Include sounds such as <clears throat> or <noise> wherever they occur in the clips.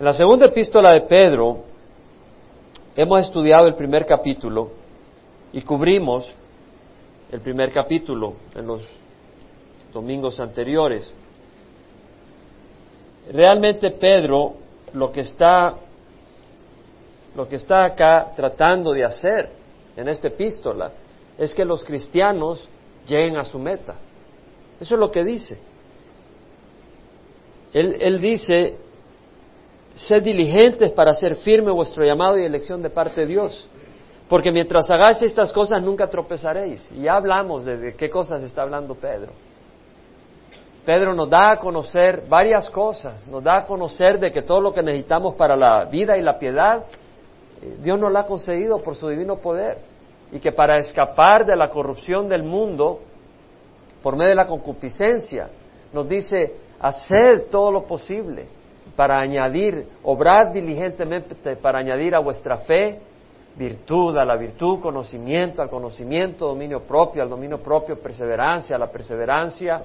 En la segunda epístola de Pedro hemos estudiado el primer capítulo y cubrimos el primer capítulo en los domingos anteriores. Realmente Pedro lo que está lo que está acá tratando de hacer en esta epístola es que los cristianos lleguen a su meta. Eso es lo que dice. Él, él dice, sed diligentes para hacer firme vuestro llamado y elección de parte de Dios. Porque mientras hagáis estas cosas nunca tropezaréis. Y ya hablamos de, qué cosas está hablando Pedro. Pedro nos da a conocer varias cosas, nos da a conocer de que todo lo que necesitamos para la vida y la piedad, eh, Dios nos lo ha concedido por su divino poder. Y que para escapar de la corrupción del mundo, por medio de la concupiscencia, nos dice, haced todo lo posible para añadir, obrad diligentemente para añadir a vuestra fe virtud, a la virtud, conocimiento, al conocimiento, dominio propio, al dominio propio, perseverancia, a la perseverancia,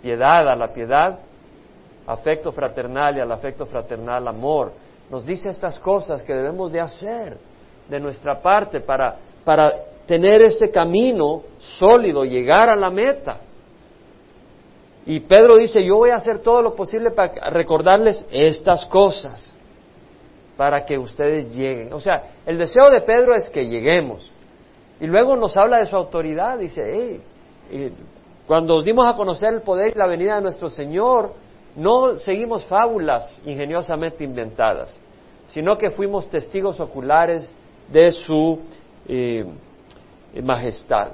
piedad, a la piedad, afecto fraternal y al afecto fraternal, amor. Nos dice estas cosas que debemos de hacer de nuestra parte para, para tener ese camino sólido, llegar a la meta. Y Pedro dice, yo voy a hacer todo lo posible para recordarles estas cosas, para que ustedes lleguen. O sea, el deseo de Pedro es que lleguemos. Y luego nos habla de su autoridad, dice, hey, cuando os dimos a conocer el poder y la venida de nuestro Señor, no seguimos fábulas ingeniosamente inventadas, sino que fuimos testigos oculares de su eh, majestad.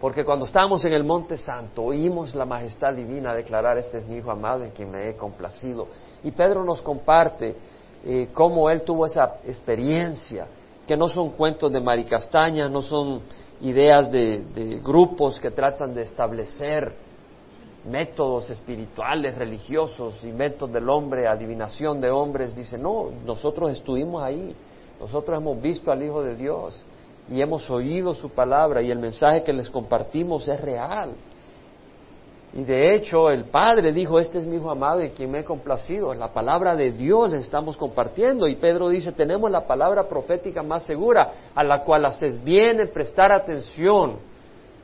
Porque cuando estábamos en el Monte Santo oímos la majestad divina declarar, este es mi Hijo amado en quien me he complacido. Y Pedro nos comparte eh, cómo él tuvo esa experiencia, que no son cuentos de maricastaña, no son ideas de, de grupos que tratan de establecer métodos espirituales, religiosos, inventos del hombre, adivinación de hombres. Dice, no, nosotros estuvimos ahí, nosotros hemos visto al Hijo de Dios y hemos oído su palabra y el mensaje que les compartimos es real. Y de hecho el Padre dijo, este es mi Hijo amado y quien me he complacido. La palabra de Dios les estamos compartiendo. Y Pedro dice, tenemos la palabra profética más segura, a la cual haces bien en prestar atención,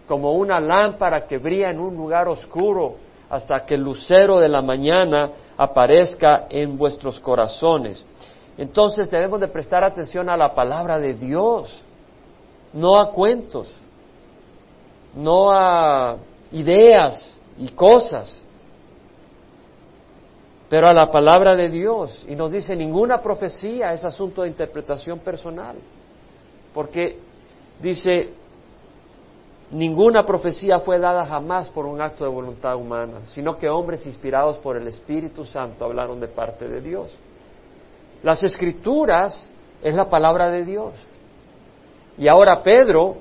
como una lámpara que brilla en un lugar oscuro, hasta que el lucero de la mañana aparezca en vuestros corazones. Entonces debemos de prestar atención a la palabra de Dios no a cuentos, no a ideas y cosas, pero a la palabra de Dios. Y nos dice, ninguna profecía es asunto de interpretación personal, porque dice, ninguna profecía fue dada jamás por un acto de voluntad humana, sino que hombres inspirados por el Espíritu Santo hablaron de parte de Dios. Las escrituras es la palabra de Dios. Y ahora Pedro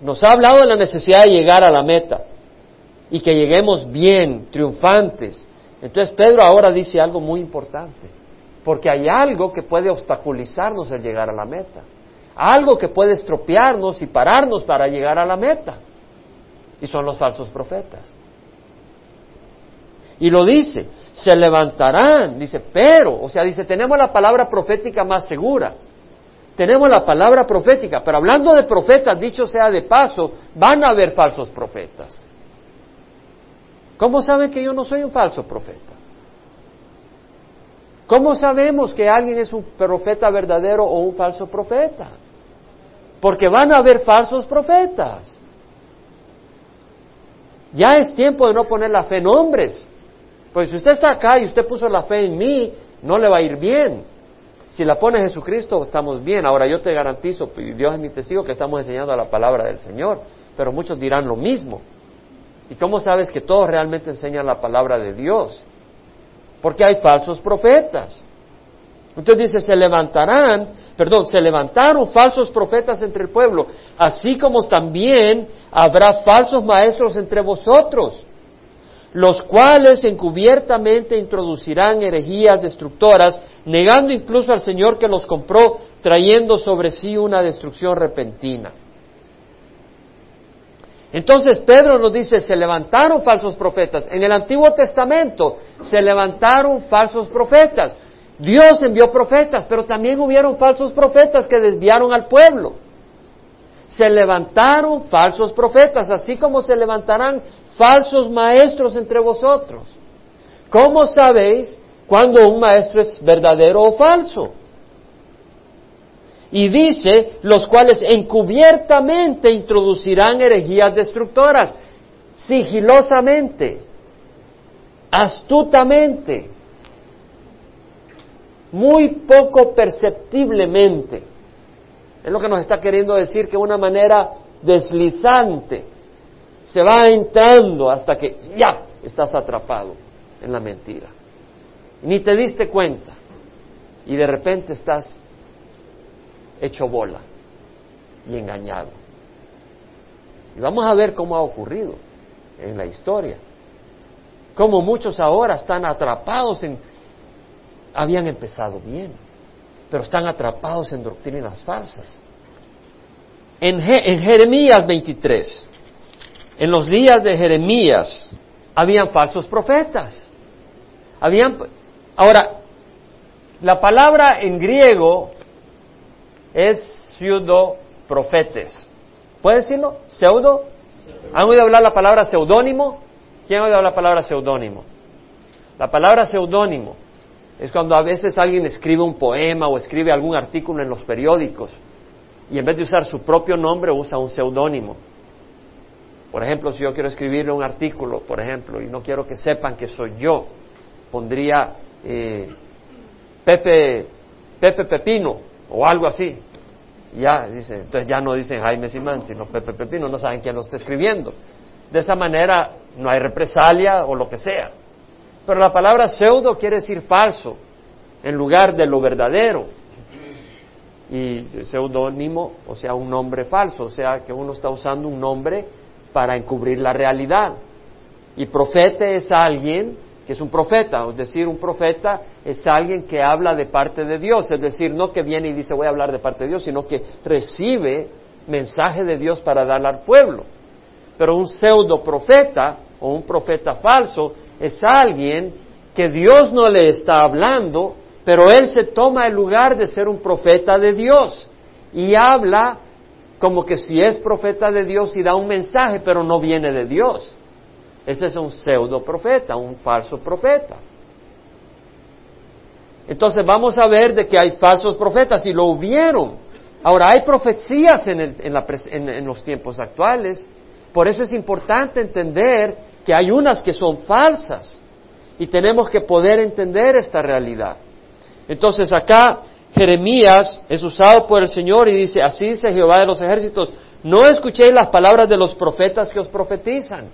nos ha hablado de la necesidad de llegar a la meta y que lleguemos bien, triunfantes. Entonces Pedro ahora dice algo muy importante, porque hay algo que puede obstaculizarnos el llegar a la meta, algo que puede estropearnos y pararnos para llegar a la meta, y son los falsos profetas. Y lo dice, se levantarán, dice, pero, o sea, dice, tenemos la palabra profética más segura, tenemos la palabra profética, pero hablando de profetas, dicho sea de paso, van a haber falsos profetas. ¿Cómo saben que yo no soy un falso profeta? ¿Cómo sabemos que alguien es un profeta verdadero o un falso profeta? Porque van a haber falsos profetas. Ya es tiempo de no poner la fe en hombres. Pues si usted está acá y usted puso la fe en mí, no le va a ir bien. Si la pone Jesucristo, estamos bien. Ahora yo te garantizo, Dios es mi testigo, que estamos enseñando la palabra del Señor. Pero muchos dirán lo mismo. ¿Y cómo sabes que todos realmente enseñan la palabra de Dios? Porque hay falsos profetas. Entonces dice, se levantarán, perdón, se levantaron falsos profetas entre el pueblo, así como también habrá falsos maestros entre vosotros los cuales encubiertamente introducirán herejías destructoras, negando incluso al Señor que los compró, trayendo sobre sí una destrucción repentina. Entonces Pedro nos dice, se levantaron falsos profetas. En el Antiguo Testamento se levantaron falsos profetas. Dios envió profetas, pero también hubieron falsos profetas que desviaron al pueblo. Se levantaron falsos profetas, así como se levantarán falsos maestros entre vosotros. ¿Cómo sabéis cuando un maestro es verdadero o falso? Y dice, los cuales encubiertamente introducirán herejías destructoras, sigilosamente, astutamente, muy poco perceptiblemente. Es lo que nos está queriendo decir que una manera deslizante se va entrando hasta que ya estás atrapado en la mentira. Ni te diste cuenta y de repente estás hecho bola y engañado. Y vamos a ver cómo ha ocurrido en la historia. Cómo muchos ahora están atrapados en... Habían empezado bien, pero están atrapados en doctrinas falsas. En, en Jeremías 23, en los días de Jeremías, habían falsos profetas. Habían, ahora, la palabra en griego es pseudo profetes. ¿Puede decirlo? ¿Pseudo? ¿Han oído hablar la palabra seudónimo? ¿Quién ha oído hablar la palabra seudónimo? La palabra seudónimo es cuando a veces alguien escribe un poema o escribe algún artículo en los periódicos y en vez de usar su propio nombre usa un seudónimo. Por ejemplo, si yo quiero escribirle un artículo, por ejemplo, y no quiero que sepan que soy yo, pondría eh, Pepe, Pepe Pepino o algo así. Ya, dice, entonces ya no dicen Jaime Simán, sino Pepe Pepino, no saben quién lo está escribiendo. De esa manera no hay represalia o lo que sea. Pero la palabra pseudo quiere decir falso, en lugar de lo verdadero. Y seudónimo, o sea, un nombre falso, o sea, que uno está usando un nombre para encubrir la realidad. Y profeta es alguien que es un profeta, es decir, un profeta es alguien que habla de parte de Dios, es decir, no que viene y dice voy a hablar de parte de Dios, sino que recibe mensaje de Dios para darle al pueblo. Pero un pseudo profeta o un profeta falso es alguien que Dios no le está hablando, pero él se toma el lugar de ser un profeta de Dios y habla como que si es profeta de Dios y da un mensaje, pero no viene de Dios. Ese es un pseudo profeta, un falso profeta. Entonces vamos a ver de que hay falsos profetas y lo hubieron. Ahora hay profecías en, en los tiempos actuales. Por eso es importante entender que hay unas que son falsas y tenemos que poder entender esta realidad. Entonces acá Jeremías es usado por el Señor y dice, así dice Jehová de los ejércitos, no escuchéis las palabras de los profetas que os profetizan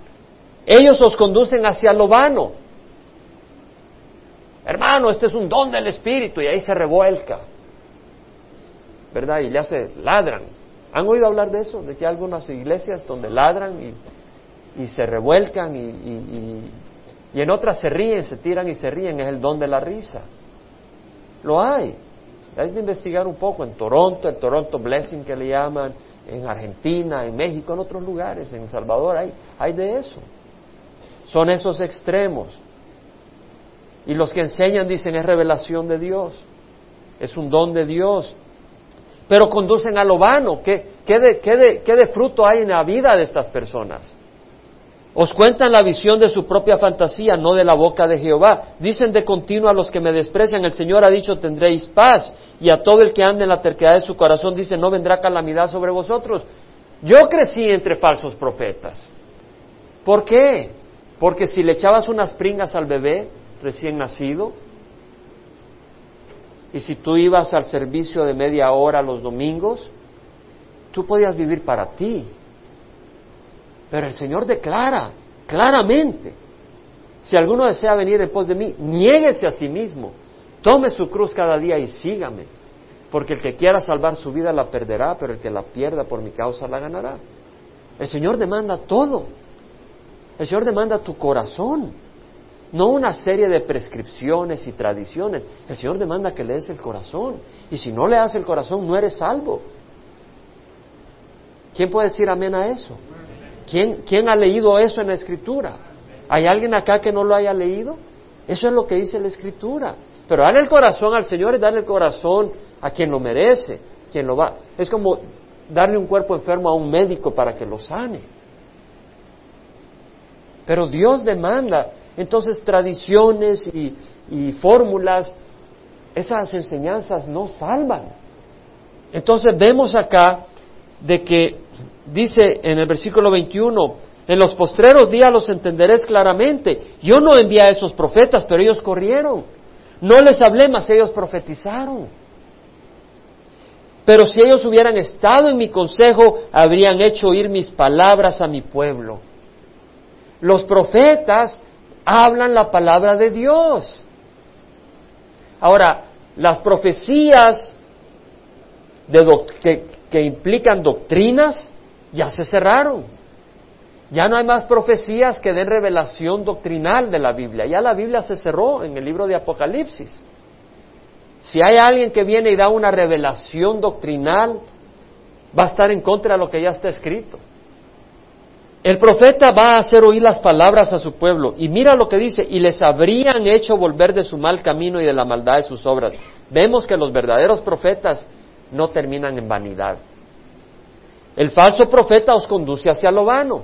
ellos os conducen hacia lo vano. Hermano, este es un don del Espíritu y ahí se revuelca. ¿Verdad? Y le hace, ladran. ¿Han oído hablar de eso? De que hay algunas iglesias donde ladran y, se revuelcan y, y en otras se ríen, se tiran y se ríen. Es el don de la risa. Lo hay. Hay que investigar un poco en Toronto, el Toronto Blessing que le llaman, en Argentina, en México, en otros lugares, en El Salvador, hay, hay de eso. Son esos extremos. Y los que enseñan dicen es revelación de Dios, es un don de Dios. Pero conducen a lo vano. ¿Qué, qué, de, qué, de, ¿Qué de fruto hay en la vida de estas personas? Os cuentan la visión de su propia fantasía, no de la boca de Jehová. Dicen de continuo a los que me desprecian, el Señor ha dicho tendréis paz. Y a todo el que ande en la terquedad de su corazón dice, no vendrá calamidad sobre vosotros. Yo crecí entre falsos profetas. ¿Por qué? Porque si le echabas unas pringas al bebé recién nacido, y si tú ibas al servicio de media hora los domingos, tú podías vivir para ti. Pero el Señor declara claramente, si alguno desea venir en pos de mí, niéguese a sí mismo, tome su cruz cada día y sígame, porque el que quiera salvar su vida la perderá, pero el que la pierda por mi causa la ganará. El Señor demanda todo. El Señor demanda tu corazón, no una serie de prescripciones y tradiciones. El Señor demanda que le des el corazón. Y si no le das el corazón, no eres salvo. ¿Quién puede decir amén a eso? ¿Quién, ¿Quién ha leído eso en la Escritura? ¿Hay alguien acá que no lo haya leído? Eso es lo que dice la Escritura. Pero darle el corazón al Señor es darle el corazón a quien lo merece, quien lo va. Es como darle un cuerpo enfermo a un médico para que lo sane. Pero Dios demanda. Entonces tradiciones y, y fórmulas, esas enseñanzas no salvan. Entonces vemos acá de que dice en el versículo 21, en los postreros días los entenderéis claramente. Yo no envié a esos profetas, pero ellos corrieron. No les hablé, mas ellos profetizaron. Pero si ellos hubieran estado en mi consejo, habrían hecho oír mis palabras a mi pueblo. Los profetas hablan la palabra de Dios. Ahora, las profecías que, que implican doctrinas ya se cerraron. Ya no hay más profecías que den revelación doctrinal de la Biblia. Ya la Biblia se cerró en el libro de Apocalipsis. Si hay alguien que viene y da una revelación doctrinal, va a estar en contra de lo que ya está escrito. El profeta va a hacer oír las palabras a su pueblo y mira lo que dice, y les habrían hecho volver de su mal camino y de la maldad de sus obras. Vemos que los verdaderos profetas no terminan en vanidad. El falso profeta os conduce hacia lo vano.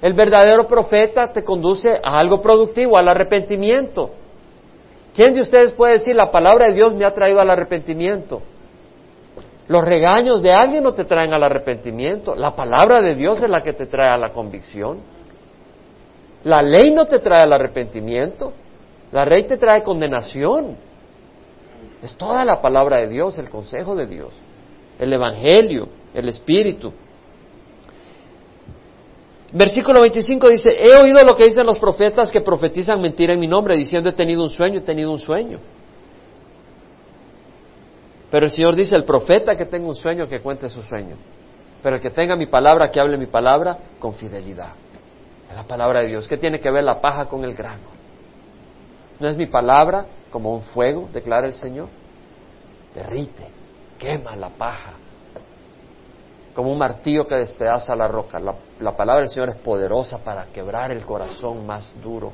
El verdadero profeta te conduce a algo productivo, al arrepentimiento. ¿Quién de ustedes puede decir la palabra de Dios me ha traído al arrepentimiento? Los regaños de alguien no te traen al arrepentimiento. La palabra de Dios es la que te trae a la convicción. La ley no te trae al arrepentimiento. La ley te trae condenación. Es toda la palabra de Dios, el consejo de Dios, el Evangelio, el Espíritu. Versículo 25 dice, he oído lo que dicen los profetas que profetizan mentira en mi nombre, diciendo he tenido un sueño, he tenido un sueño. Pero el Señor dice, el profeta que tenga un sueño, que cuente su sueño. Pero el que tenga mi palabra, que hable mi palabra, con fidelidad. Es la palabra de Dios. ¿Qué tiene que ver la paja con el grano? ¿No es mi palabra como un fuego, declara el Señor? Derrite, quema la paja como un martillo que despedaza la roca. La, palabra del Señor es poderosa para quebrar el corazón más duro.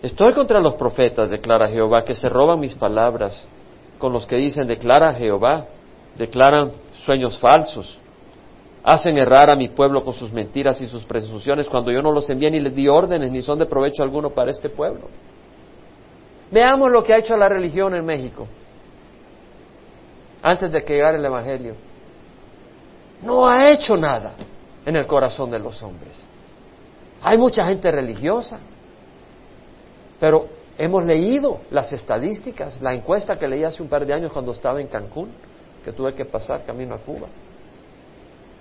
Estoy contra los profetas, declara Jehová, que se roban mis palabras, con los que dicen, declara Jehová, declaran sueños falsos, hacen errar a mi pueblo con sus mentiras y sus presunciones cuando yo no los envié ni les di órdenes ni son de provecho alguno para este pueblo. Veamos lo que ha hecho la religión en México antes de que llegara el Evangelio. No ha hecho nada en el corazón de los hombres. Hay mucha gente religiosa, pero hemos leído las estadísticas, la encuesta que leí hace un par de años cuando estaba en Cancún, que tuve que pasar camino a Cuba.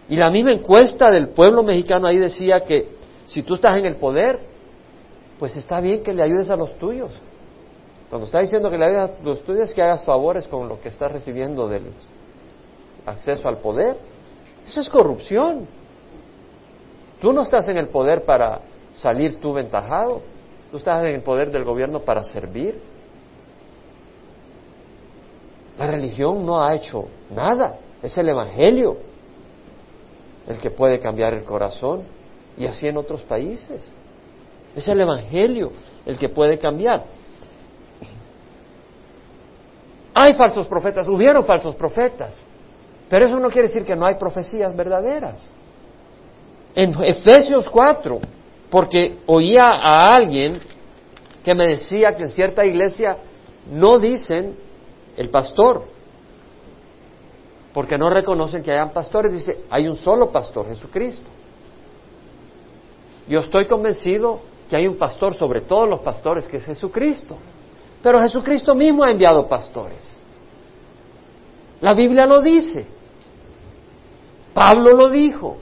Y la misma encuesta del pueblo mexicano ahí decía que si tú estás en el poder, pues está bien que le ayudes a los tuyos. Cuando está diciendo que le ayudas a los tuyos es que hagas favores con lo que estás recibiendo del acceso al poder. Eso es corrupción. Tú no estás en el poder para salir tú ventajado. Tú estás en el poder del gobierno para servir. La religión no ha hecho nada. Es el Evangelio el que puede cambiar el corazón. Y así en otros países. Es el Evangelio el que puede cambiar. Hay falsos profetas, hubieron falsos profetas, pero eso no quiere decir que no hay profecías verdaderas. En Efesios 4, porque oía a alguien que me decía que en cierta iglesia no dicen el pastor, porque no reconocen que hayan pastores, dice, hay un solo pastor, Jesucristo. Yo estoy convencido que hay un pastor sobre todos los pastores, que es Jesucristo. Pero Jesucristo mismo ha enviado pastores. La Biblia lo dice. Pablo lo dijo.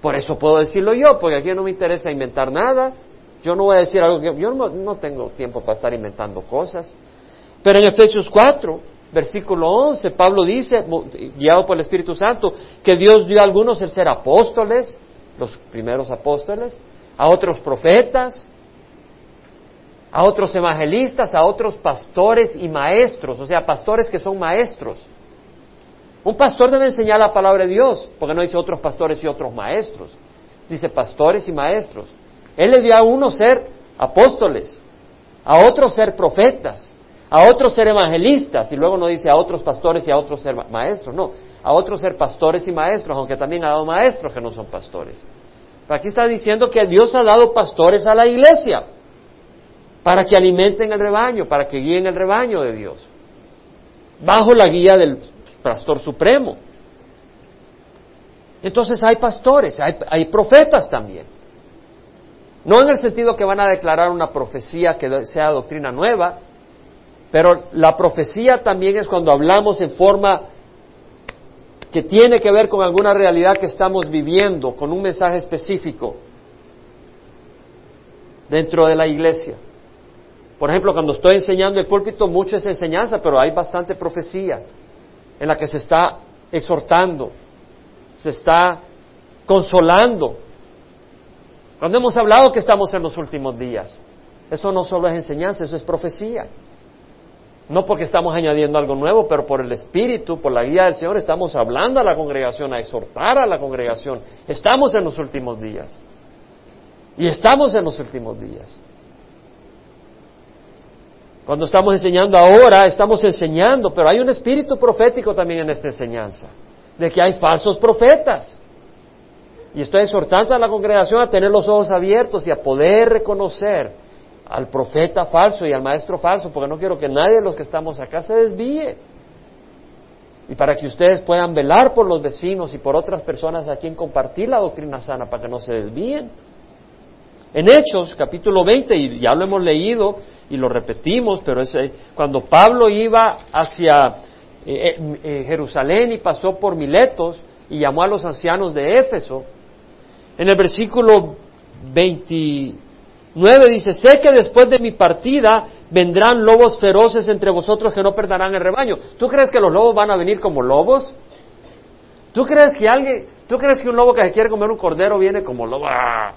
Por eso puedo decirlo yo, porque aquí no me interesa inventar nada. Yo no voy a decir algo que yo no, tengo tiempo para estar inventando cosas. Pero en Efesios 4, versículo 11, Pablo dice, guiado por el Espíritu Santo, que Dios dio a algunos el ser apóstoles, los primeros apóstoles, a otros profetas, a otros evangelistas, a otros pastores y maestros, o sea, pastores que son maestros. Un pastor debe enseñar la palabra de Dios, porque no dice otros pastores y otros maestros. Dice pastores y maestros. Él le dio a uno ser apóstoles, a otros ser profetas, a otros ser evangelistas, y luego no dice a otros pastores y a otros ser maestros, no, a otros ser pastores y maestros, aunque también ha dado maestros que no son pastores. Pero aquí está diciendo que Dios ha dado pastores a la iglesia para que alimenten el rebaño, para que guíen el rebaño de Dios, bajo la guía del pastor supremo. Entonces hay pastores, hay, hay profetas también. No en el sentido que van a declarar una profecía que sea doctrina nueva, pero la profecía también es cuando hablamos en forma que tiene que ver con alguna realidad que estamos viviendo, con un mensaje específico dentro de la iglesia. Por ejemplo, cuando estoy enseñando el púlpito, mucho es enseñanza, pero hay bastante profecía en la que se está exhortando, se está consolando. Cuando hemos hablado que estamos en los últimos días, eso no solo es enseñanza, eso es profecía. No porque estamos añadiendo algo nuevo, pero por el Espíritu, por la guía del Señor, estamos hablando a la congregación, a exhortar a la congregación. Estamos en los últimos días. Y estamos en los últimos días. Cuando estamos enseñando ahora, estamos enseñando, pero hay un espíritu profético también en esta enseñanza, de que hay falsos profetas. Y estoy exhortando a la congregación a tener los ojos abiertos y a poder reconocer al profeta falso y al maestro falso, porque no quiero que nadie de los que estamos acá se desvíe. Y para que ustedes puedan velar por los vecinos y por otras personas a quien compartir la doctrina sana para que no se desvíen. En Hechos, capítulo 20, y ya lo hemos leído y lo repetimos, pero es eh, cuando Pablo iba hacia eh, eh, Jerusalén y pasó por Miletos y llamó a los ancianos de Éfeso, en el versículo 29 dice, sé que después de mi partida vendrán lobos feroces entre vosotros que no perderán el rebaño. ¿Tú crees que los lobos van a venir como lobos? ¿Tú crees que alguien, tú crees que un lobo que se quiere comer un cordero viene como lobo? ¡Ah!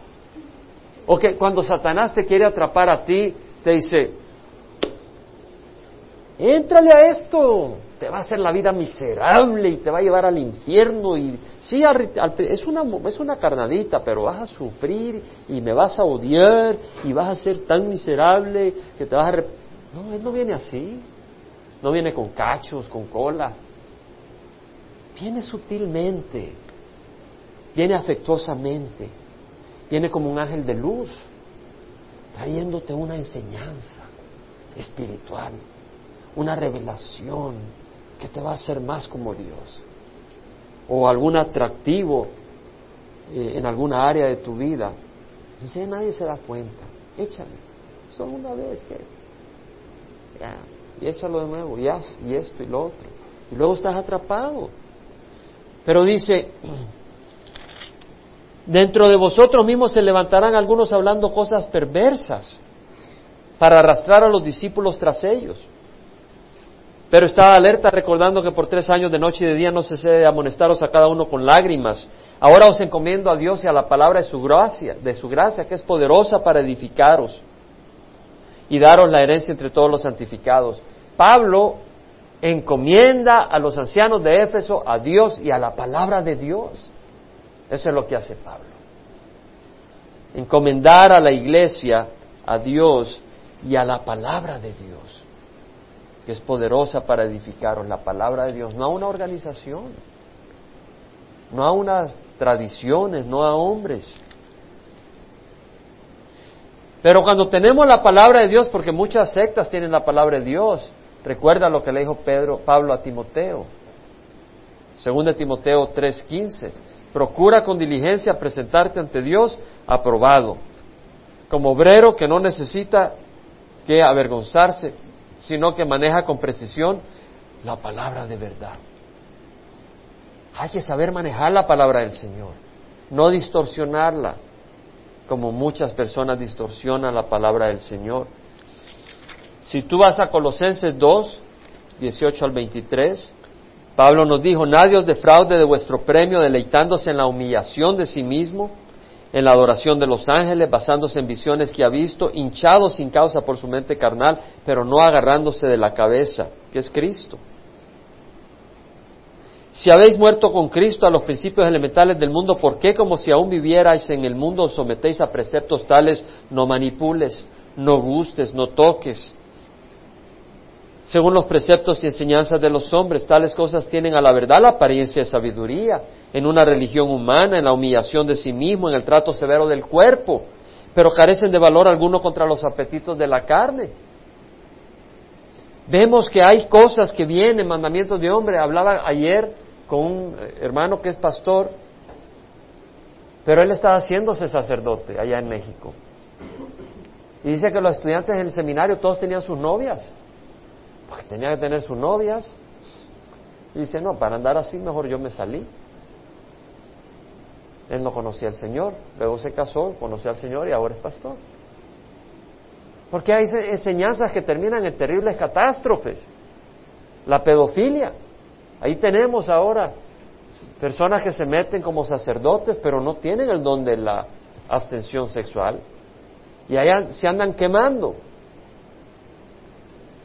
O que cuando Satanás te quiere atrapar a ti, te dice, éntrale a esto, te va a hacer la vida miserable y te va a llevar al infierno. Y sí, es, una, es una carnadita, pero vas a sufrir y me vas a odiar y vas a ser tan miserable que te vas a... No, él no viene así. No viene con cachos, con cola. Viene sutilmente. Viene afectuosamente viene como un ángel de luz, trayéndote una enseñanza espiritual, una revelación que te va a hacer más como Dios, o algún atractivo eh, en alguna área de tu vida. Dice, nadie se da cuenta, échale, solo una vez que, ya, y échalo de nuevo, y y esto y lo otro, y luego estás atrapado. Pero dice, <clears throat> Dentro de vosotros mismos se levantarán algunos hablando cosas perversas para arrastrar a los discípulos tras ellos. Pero estaba alerta recordando que por tres años de noche y de día no cesé de amonestaros a cada uno con lágrimas. Ahora os encomiendo a Dios y a la palabra de su gracia, de su gracia que es poderosa para edificaros y daros la herencia entre todos los santificados. Pablo encomienda a los ancianos de Éfeso a Dios y a la palabra de Dios. Eso es lo que hace Pablo. Encomendar a la iglesia, a Dios y a la palabra de Dios, que es poderosa para edificaros, la palabra de Dios, no a una organización, no a unas tradiciones, no a hombres. Pero cuando tenemos la palabra de Dios, porque muchas sectas tienen la palabra de Dios, recuerda lo que le dijo Pedro, Pablo a Timoteo, según de Timoteo 3:15. Procura con diligencia presentarte ante Dios aprobado, como obrero que no necesita que avergonzarse, sino que maneja con precisión la palabra de verdad. Hay que saber manejar la palabra del Señor, no distorsionarla, como muchas personas distorsionan la palabra del Señor. Si tú vas a Colosenses 2, 18 al 23, Pablo nos dijo, nadie os defraude de vuestro premio deleitándose en la humillación de sí mismo, en la adoración de los ángeles, basándose en visiones que ha visto, hinchado sin causa por su mente carnal, pero no agarrándose de la cabeza, que es Cristo. Si habéis muerto con Cristo a los principios elementales del mundo, ¿por qué como si aún vivierais en el mundo os sometéis a preceptos tales, no manipules, no gustes, no toques? Según los preceptos y enseñanzas de los hombres, tales cosas tienen a la verdad la apariencia de sabiduría, en una religión humana, en la humillación de sí mismo, en el trato severo del cuerpo, pero carecen de valor alguno contra los apetitos de la carne. Vemos que hay cosas que vienen, mandamientos de hombre. Hablaba ayer con un eh, hermano que es pastor, pero él estaba haciéndose sacerdote allá en México. Y dice que los estudiantes en el seminario todos tenían sus novias, tenían que tener sus novias. Y dice, no, para andar así mejor yo me salí. Él no conocía al Señor, luego se casó, conoció al Señor y ahora es pastor. Porque hay enseñanzas que terminan en terribles catástrofes. La pedofilia. Ahí tenemos ahora personas que se meten como sacerdotes, pero no tienen el don de la abstención sexual. Y allá se andan quemando.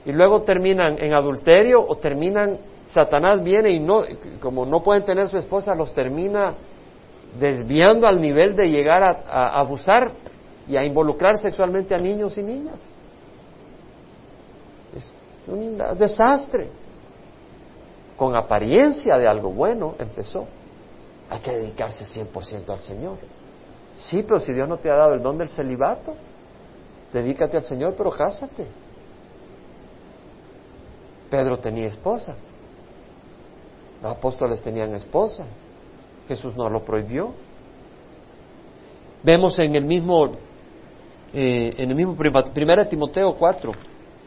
Y luego terminan en adulterio o terminan, Satanás viene y no, como no pueden tener su esposa, los termina desviando al nivel de llegar a, abusar y a involucrar sexualmente a niños y niñas. Es un desastre con apariencia de algo bueno, empezó. Hay que dedicarse 100% al Señor. Sí, pero si Dios no te ha dado el don del celibato, dedícate al Señor, pero cásate. Pedro tenía esposa. Los apóstoles tenían esposa. Jesús no lo prohibió. Vemos en el mismo, eh, en el mismo primera Timoteo 4,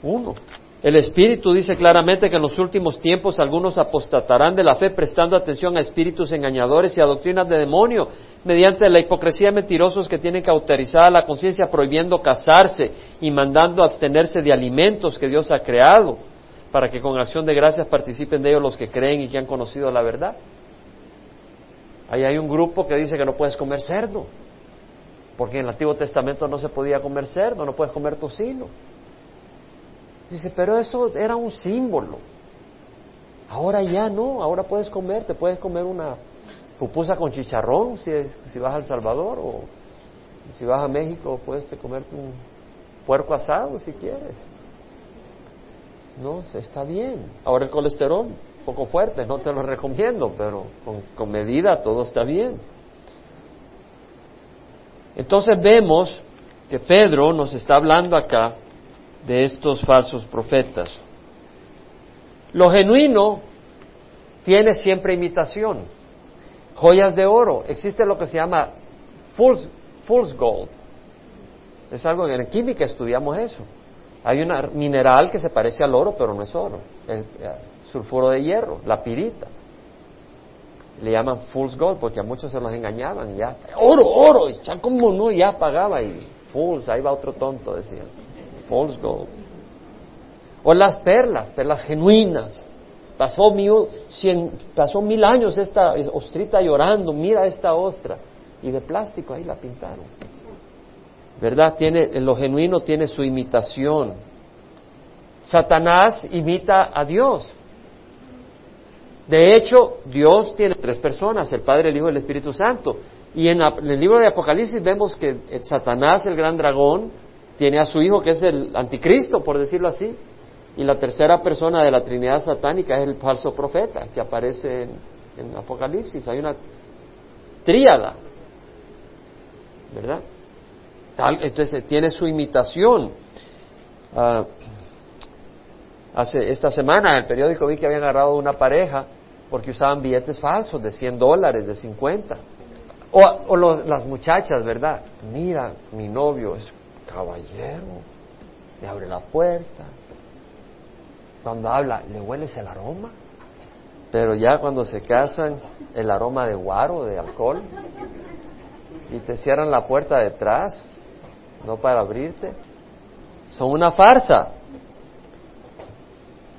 1. El Espíritu dice claramente que en los últimos tiempos algunos apostatarán de la fe prestando atención a espíritus engañadores y a doctrinas de demonio, mediante la hipocresía de mentirosos que tienen cauterizada la conciencia prohibiendo casarse y mandando abstenerse de alimentos que Dios ha creado, para que con acción de gracias participen de ellos los que creen y que han conocido la verdad. Ahí hay un grupo que dice que no puedes comer cerdo, porque en el Antiguo Testamento no se podía comer cerdo, no puedes comer tocino. Dice, pero eso era un símbolo. Ahora ya no, ahora puedes comer, te puedes comer una pupusa con chicharrón si, si vas a El Salvador o si vas a México puedes comer un puerco asado si quieres. No, está bien. Ahora el colesterol, poco fuerte, no te lo recomiendo, pero con, con medida todo está bien. Entonces vemos que Pedro nos está hablando acá de estos falsos profetas. Lo genuino tiene siempre imitación. Joyas de oro. Existe lo que se llama fool's, gold. Es algo en química estudiamos eso. Hay un mineral que se parece al oro, pero no es oro. El, eh, sulfuro de hierro, la pirita. Le llaman fool's gold porque a muchos se los engañaban. Ya, oro, oro. Y ya como no, ya pagaba. Y fools, ahí va otro tonto, decían false gold. O las perlas, perlas genuinas. Pasó mil, pasó mil años esta ostrita llorando, mira esta ostra. Y de plástico ahí la pintaron. ¿Verdad? Tiene, lo genuino tiene su imitación. Satanás imita a Dios. De hecho, Dios tiene tres personas, el Padre, el Hijo y el Espíritu Santo. Y en, el libro de Apocalipsis vemos que Satanás, el gran dragón, tiene a su hijo que es el anticristo, por decirlo así, y la tercera persona de la Trinidad satánica es el falso profeta que aparece en, Apocalipsis. Hay una tríada, ¿verdad? Entonces tiene su imitación. Ah, hace esta semana en el periódico vi que habían agarrado una pareja porque usaban billetes falsos de 100 dólares, de 50. O, o las muchachas, ¿verdad? Mira, mi novio es caballero, le abre la puerta. Cuando habla, ¿le hueles el aroma? Pero ya cuando se casan, el aroma de guaro, de alcohol, y te cierran la puerta detrás, no para abrirte, son una farsa.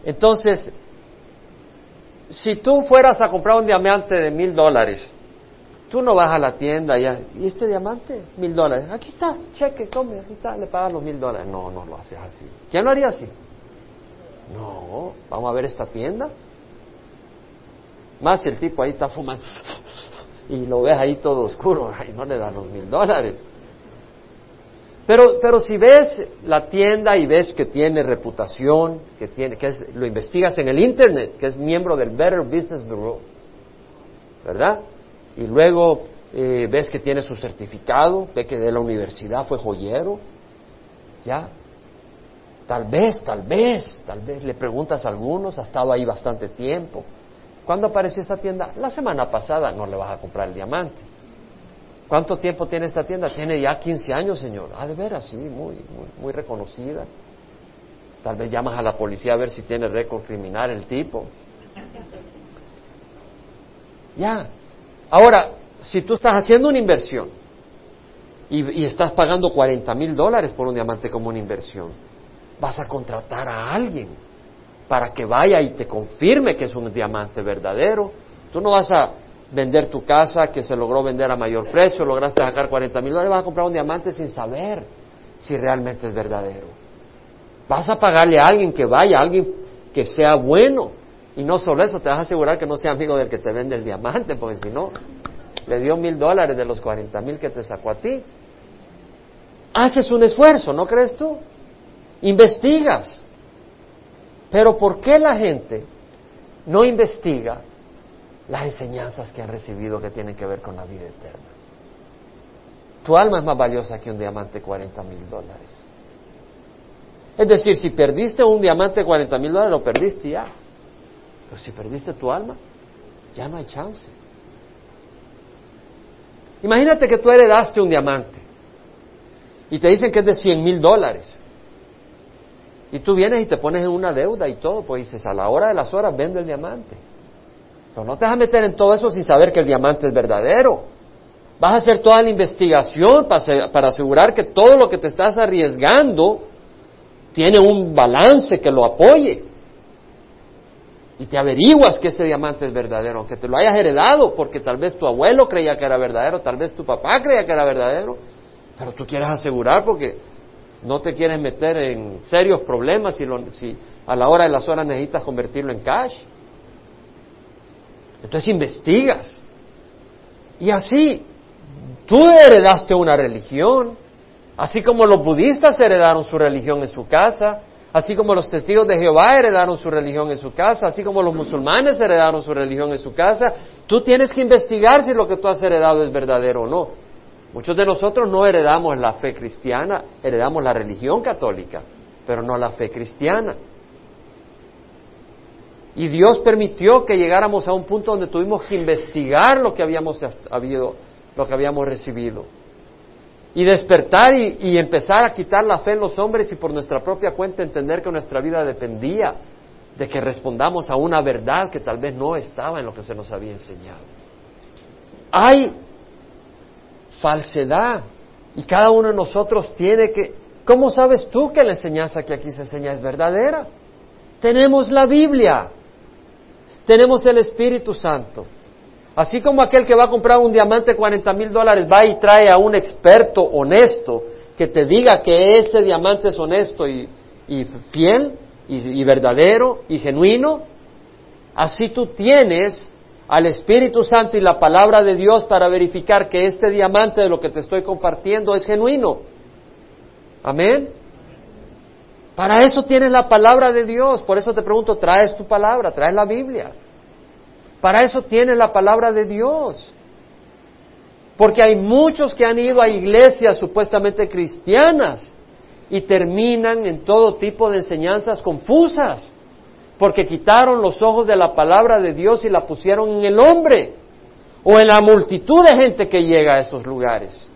Entonces, si tú fueras a comprar un diamante de mil dólares, Tú no vas a la tienda ya, ¿y este diamante? Mil dólares. Aquí está, cheque, come, aquí está, le pagas los mil dólares. No, no lo haces así. ¿Quién lo haría así? No, vamos a ver esta tienda. Más si el tipo ahí está fumando <laughs> y lo ves ahí todo oscuro, ahí no le dan los mil dólares. Pero, pero si ves la tienda y ves que tiene reputación, que tiene, que lo investigas en el internet, que es miembro del Better Business Bureau, ¿verdad? Y luego eh, ves que tiene su certificado, ve que de la universidad fue joyero, ya. Tal vez, tal vez, tal vez le preguntas a algunos, ha estado ahí bastante tiempo. ¿Cuándo apareció esta tienda? La semana pasada no le vas a comprar el diamante. ¿Cuánto tiempo tiene esta tienda? Tiene ya 15 años, señor. Ah, de veras, sí, muy, muy, muy reconocida. Tal vez llamas a la policía a ver si tiene récord criminal el tipo. Ya. Ahora, si tú estás haciendo una inversión y, y estás pagando 40 mil dólares por un diamante como una inversión, vas a contratar a alguien para que vaya y te confirme que es un diamante verdadero. Tú no vas a vender tu casa que se logró vender a mayor precio, lograste sacar 40 mil dólares, vas a comprar un diamante sin saber si realmente es verdadero. Vas a pagarle a alguien que vaya, a alguien que sea bueno. Y no solo eso, te vas a asegurar que no sea amigo del que te vende el diamante, porque si no, le dio mil dólares de los 40 mil que te sacó a ti. Haces un esfuerzo, ¿no crees tú? Investigas. Pero ¿por qué la gente no investiga las enseñanzas que han recibido que tienen que ver con la vida eterna. Tu alma es más valiosa que un diamante de 40 mil dólares. Es decir, si perdiste un diamante de 40 mil dólares, lo perdiste ya. Pero si perdiste tu alma, ya no hay chance. Imagínate que tú heredaste un diamante y te dicen que es de 100 mil dólares. Y tú vienes y te pones en una deuda y todo, pues dices, a la hora de las horas vendo el diamante. Pero no te vas a meter en todo eso sin saber que el diamante es verdadero. Vas a hacer toda la investigación para asegurar que todo lo que te estás arriesgando tiene un balance que lo apoye. Y te averiguas que ese diamante es verdadero, aunque te lo hayas heredado, porque tal vez tu abuelo creía que era verdadero, tal vez tu papá creía que era verdadero, pero tú quieres asegurar porque no te quieres meter en serios problemas si, si a la hora de las horas necesitas convertirlo en cash. Entonces investigas. Y así, tú heredaste una religión, así como los budistas heredaron su religión en su casa, así como los testigos de Jehová heredaron su religión en su casa, así como los musulmanes heredaron su religión en su casa, tú tienes que investigar si lo que tú has heredado es verdadero o no. Muchos de nosotros no heredamos la fe cristiana, heredamos la religión católica, pero no la fe cristiana. Y Dios permitió que llegáramos a un punto donde tuvimos que investigar lo que habíamos habido, lo que habíamos recibido. Y despertar y, y, empezar a quitar la fe en los hombres y por nuestra propia cuenta entender que nuestra vida dependía de que respondamos a una verdad que tal vez no estaba en lo que se nos había enseñado. Hay falsedad y cada uno de nosotros tiene que... ¿Cómo sabes tú que la enseñanza que aquí se enseña es verdadera? Tenemos la Biblia tenemos el Espíritu Santo. Así como aquel que va a comprar un diamante de 40 mil dólares va y trae a un experto honesto que te diga que ese diamante es honesto y, fiel y verdadero y genuino, así tú tienes al Espíritu Santo y la palabra de Dios para verificar que este diamante de lo que te estoy compartiendo es genuino. Amén. Para eso tienes la palabra de Dios. Por eso te pregunto, ¿traes tu palabra? ¿Traes la Biblia? Para eso tienes la palabra de Dios. Porque hay muchos que han ido a iglesias supuestamente cristianas y terminan en todo tipo de enseñanzas confusas, porque quitaron los ojos de la palabra de Dios y la pusieron en el hombre o en la multitud de gente que llega a esos lugares.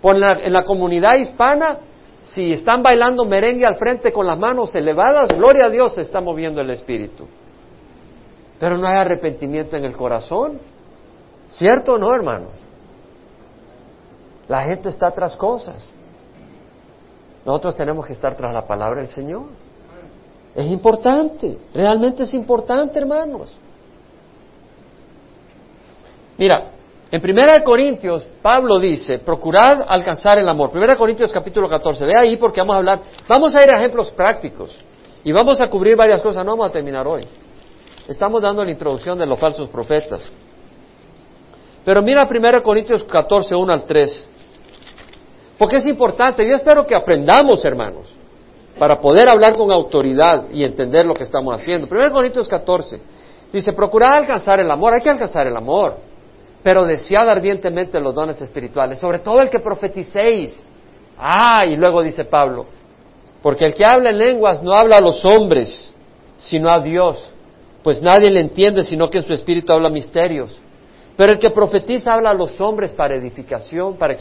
Por en la comunidad hispana si están bailando merengue al frente con las manos elevadas, gloria a Dios, se está moviendo el espíritu. Pero no hay arrepentimiento en el corazón. ¿Cierto o no, hermanos? La gente está tras cosas. Nosotros tenemos que estar tras la palabra del Señor. Es importante, realmente es importante, hermanos. Mira, en Primera Corintios, Pablo dice, procurad alcanzar el amor. Primera Corintios capítulo 14, ve ahí porque vamos a hablar, vamos a ir a ejemplos prácticos y vamos a cubrir varias cosas, no vamos a terminar hoy. Estamos dando la introducción de los falsos profetas. Pero mira 1 Corintios 14, 1 al 3. Porque es importante. Yo espero que aprendamos, hermanos, para poder hablar con autoridad y entender lo que estamos haciendo. 1 Corintios 14 dice, procurad alcanzar el amor. Hay que alcanzar el amor. Pero desead ardientemente los dones espirituales, sobre todo el que profeticéis. Ah, y luego dice Pablo, porque el que habla en lenguas no habla a los hombres, sino a Dios, pues nadie le entiende, sino que en su espíritu habla misterios. Pero el que profetiza habla a los hombres para edificación, para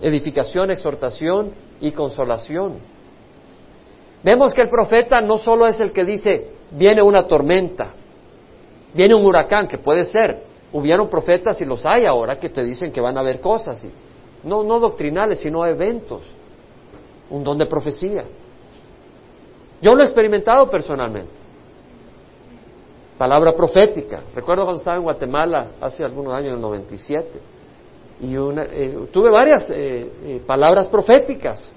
edificación, exhortación y consolación. Vemos que el profeta no solo es el que dice, viene una tormenta, viene un huracán, que puede ser. Hubieron profetas y los hay ahora que te dicen que van a haber cosas, no, no doctrinales, sino eventos un don de profecía. Yo lo he experimentado personalmente. Palabra profética. Recuerdo cuando estaba en Guatemala hace algunos años, en el 97, y una, eh, tuve varias eh, eh, palabras proféticas.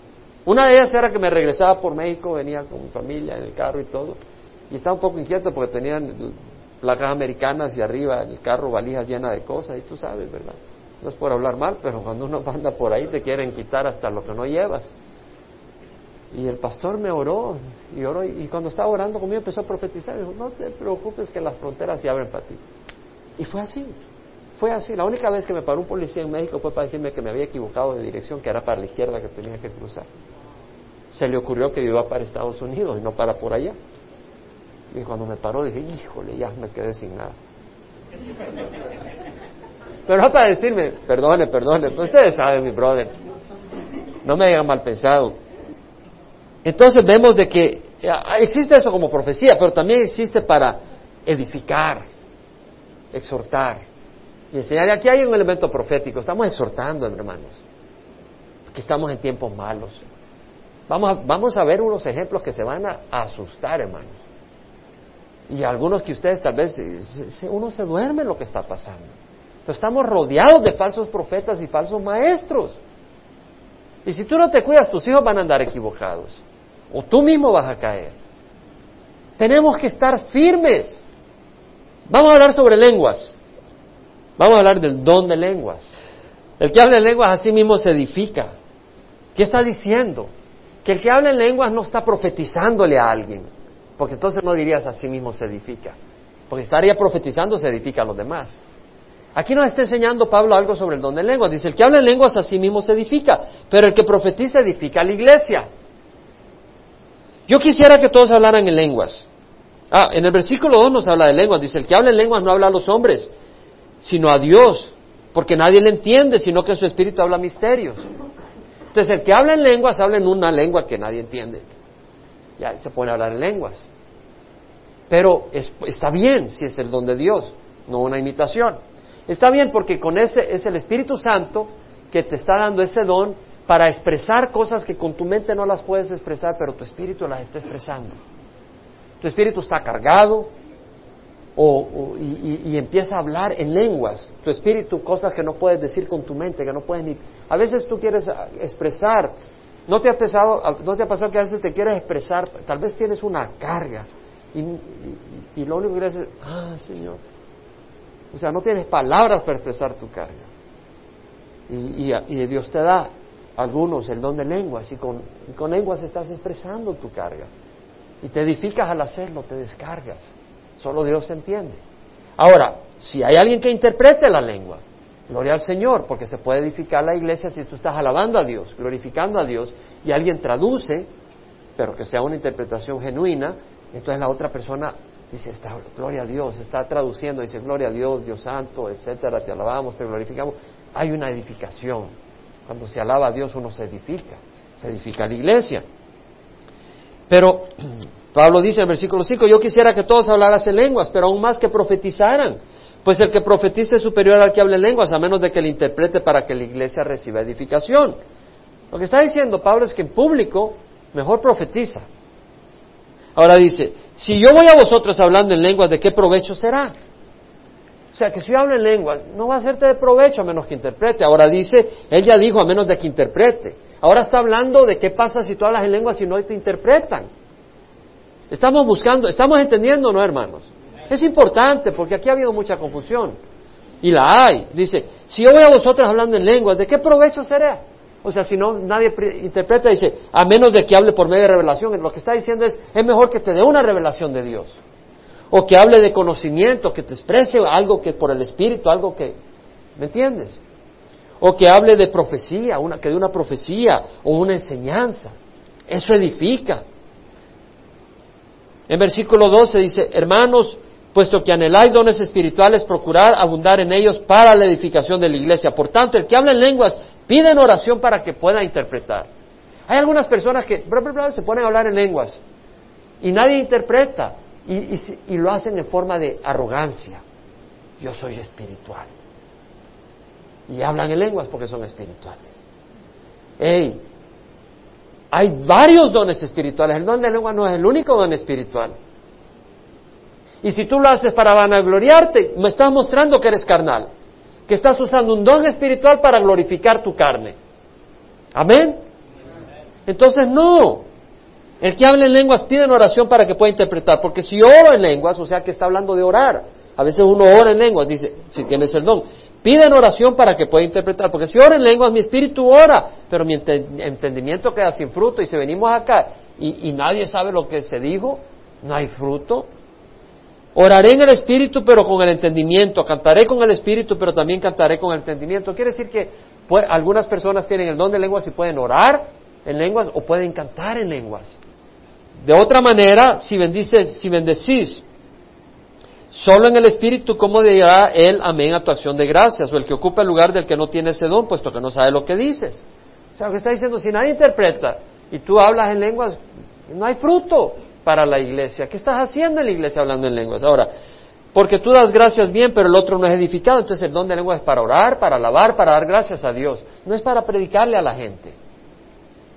Una de ellas era que me regresaba por México, venía con mi familia en el carro y todo, y estaba un poco inquieto porque tenían placas americanas y arriba el carro valijas llenas de cosas, y tú sabes, ¿verdad? No es por hablar mal, pero cuando uno anda por ahí te quieren quitar hasta lo que no llevas. Y el pastor me oró y oró y cuando estaba orando conmigo empezó a profetizar. Dijo, no te preocupes que las fronteras se abren para ti. Y fue así, fue así. La única vez que me paró un policía en México fue para decirme que me había equivocado de dirección, que era para la izquierda que tenía que cruzar. Se le ocurrió que iba para Estados Unidos y no para por allá. Y cuando me paró dije, híjole, ya me quedé sin nada. Pero no para decirme, perdone, perdone, pues ustedes saben, mi brother, no me hayan mal pensado. Entonces vemos de que eh, existe eso como profecía, pero también existe para edificar, exhortar y enseñar. Y aquí hay un elemento profético, estamos exhortando, hermanos, que estamos en tiempos malos. Vamos a, vamos a ver unos ejemplos que se van a, asustar, hermanos. Y algunos que ustedes tal vez, uno se duerme en lo que está pasando. Pero estamos rodeados de falsos profetas y falsos maestros. Y si tú no te cuidas, tus hijos van a andar equivocados o tú mismo vas a caer. Tenemos que estar firmes. Vamos a hablar sobre lenguas. Vamos a hablar del don de lenguas. El que habla en lenguas a sí mismo se edifica. ¿Qué está diciendo? Que el que habla en lenguas no está profetizándole a alguien, porque entonces no dirías a sí mismo se edifica, porque estaría profetizando se edifica a los demás. Aquí nos está enseñando Pablo algo sobre el don de lenguas. Dice, el que habla en lenguas a sí mismo se edifica, pero el que profetiza edifica a la iglesia. Yo quisiera que todos hablaran en lenguas. Ah, en el versículo 2 nos habla de lenguas. Dice, el que habla en lenguas no habla a los hombres, sino a Dios, porque nadie le entiende, sino que su espíritu habla misterios. Entonces, el que habla en lenguas habla en una lengua que nadie entiende. Ya se a hablar en lenguas. Pero está bien si es el don de Dios, no una imitación. Está bien porque con ese es el Espíritu Santo que te está dando ese don para expresar cosas que con tu mente no las puedes expresar, pero tu espíritu las está expresando. Tu espíritu está cargado y, empieza a hablar en lenguas. Tu espíritu, cosas que no puedes decir con tu mente, que no puedes ni... A veces tú quieres expresar, ¿no te ha, pasado, no te ha pasado que a veces te quieres expresar, tal vez tienes una carga y, lo único que quieres es, ah, Señor. O sea, no tienes palabras para expresar tu carga. y Dios te da algunos el don de lenguas y con, con lenguas estás expresando tu carga. Y te edificas al hacerlo, te descargas. Solo Dios entiende. Ahora, si hay alguien que interprete la lengua, gloria al Señor, porque se puede edificar la iglesia si tú estás alabando a Dios, glorificando a Dios, y alguien traduce, pero que sea una interpretación genuina, entonces la otra persona dice, está, gloria a Dios, está traduciendo, dice, gloria a Dios, Dios santo, etcétera, te alabamos, te glorificamos. Hay una edificación. Cuando se alaba a Dios uno se edifica, se edifica la iglesia. Pero <clears throat> Pablo dice en el versículo 5, yo quisiera que todos hablaran en lenguas, pero aún más que profetizaran, pues el que profetice es superior al que hable lenguas, a menos de que le interprete para que la iglesia reciba edificación. Lo que está diciendo Pablo es que en público mejor profetiza. Ahora dice, si yo voy a vosotros hablando en lenguas, ¿de qué provecho será? O sea, que si yo hablo en lenguas, no va a hacerte de provecho a menos que interprete. Ahora dice, él ya dijo a menos de que interprete. Ahora está hablando de qué pasa si tú hablas en lenguas y no te interpretan. Estamos buscando, estamos entendiendo, ¿no, hermanos? Es importante porque aquí ha habido mucha confusión. Y la hay. Dice, si yo voy a vosotros hablando en lenguas, ¿de qué provecho será? O sea, si no, nadie interpreta, dice, a menos de que hable por medio de revelación. Lo que está diciendo es, es mejor que te dé una revelación de Dios. O que hable de conocimiento, que te exprese algo que por el Espíritu, algo que, ¿me entiendes? O que hable de profecía, una, que de una profecía o una enseñanza. Eso edifica. En versículo 12 dice, hermanos, puesto que anheláis dones espirituales, procurar abundar en ellos para la edificación de la iglesia. Por tanto, el que habla en lenguas, pide en oración para que pueda interpretar. Hay algunas personas que se ponen a hablar en lenguas y nadie interpreta y, y lo hacen en forma de arrogancia. Yo soy espiritual. Y hablan en lenguas porque son espirituales. Hey, hay varios dones espirituales. El don de lengua no es el único don espiritual. Y si tú lo haces para vanagloriarte, me estás mostrando que eres carnal, que estás usando un don espiritual para glorificar tu carne. Amén. Entonces no. El que habla en lenguas pide en oración para que pueda interpretar, porque si oro en lenguas, o sea que está hablando de orar. A veces uno ora en lenguas, dice, si tienes el don. Pide en oración para que pueda interpretar, porque si ora en lenguas, mi espíritu ora, pero mi entendimiento queda sin fruto. Y si venimos acá y, y nadie sabe lo que se dijo, no hay fruto. Oraré en el espíritu, pero con el entendimiento. Cantaré con el espíritu, pero también cantaré con el entendimiento. Quiere decir que algunas personas tienen el don de lenguas y pueden orar en lenguas o pueden cantar en lenguas. De otra manera, si bendices, si bendecís Solo en el Espíritu, ¿cómo dirá él amén a tu acción de gracias? O el que ocupa el lugar del que no tiene ese don, puesto que no sabe lo que dices. O sea, lo que está diciendo, si nadie interpreta y tú hablas en lenguas, no hay fruto para la iglesia. ¿Qué estás haciendo en la iglesia hablando en lenguas? Ahora, porque tú das gracias bien, pero el otro no es edificado, entonces el don de lenguas es para orar, para alabar, para dar gracias a Dios. No es para predicarle a la gente.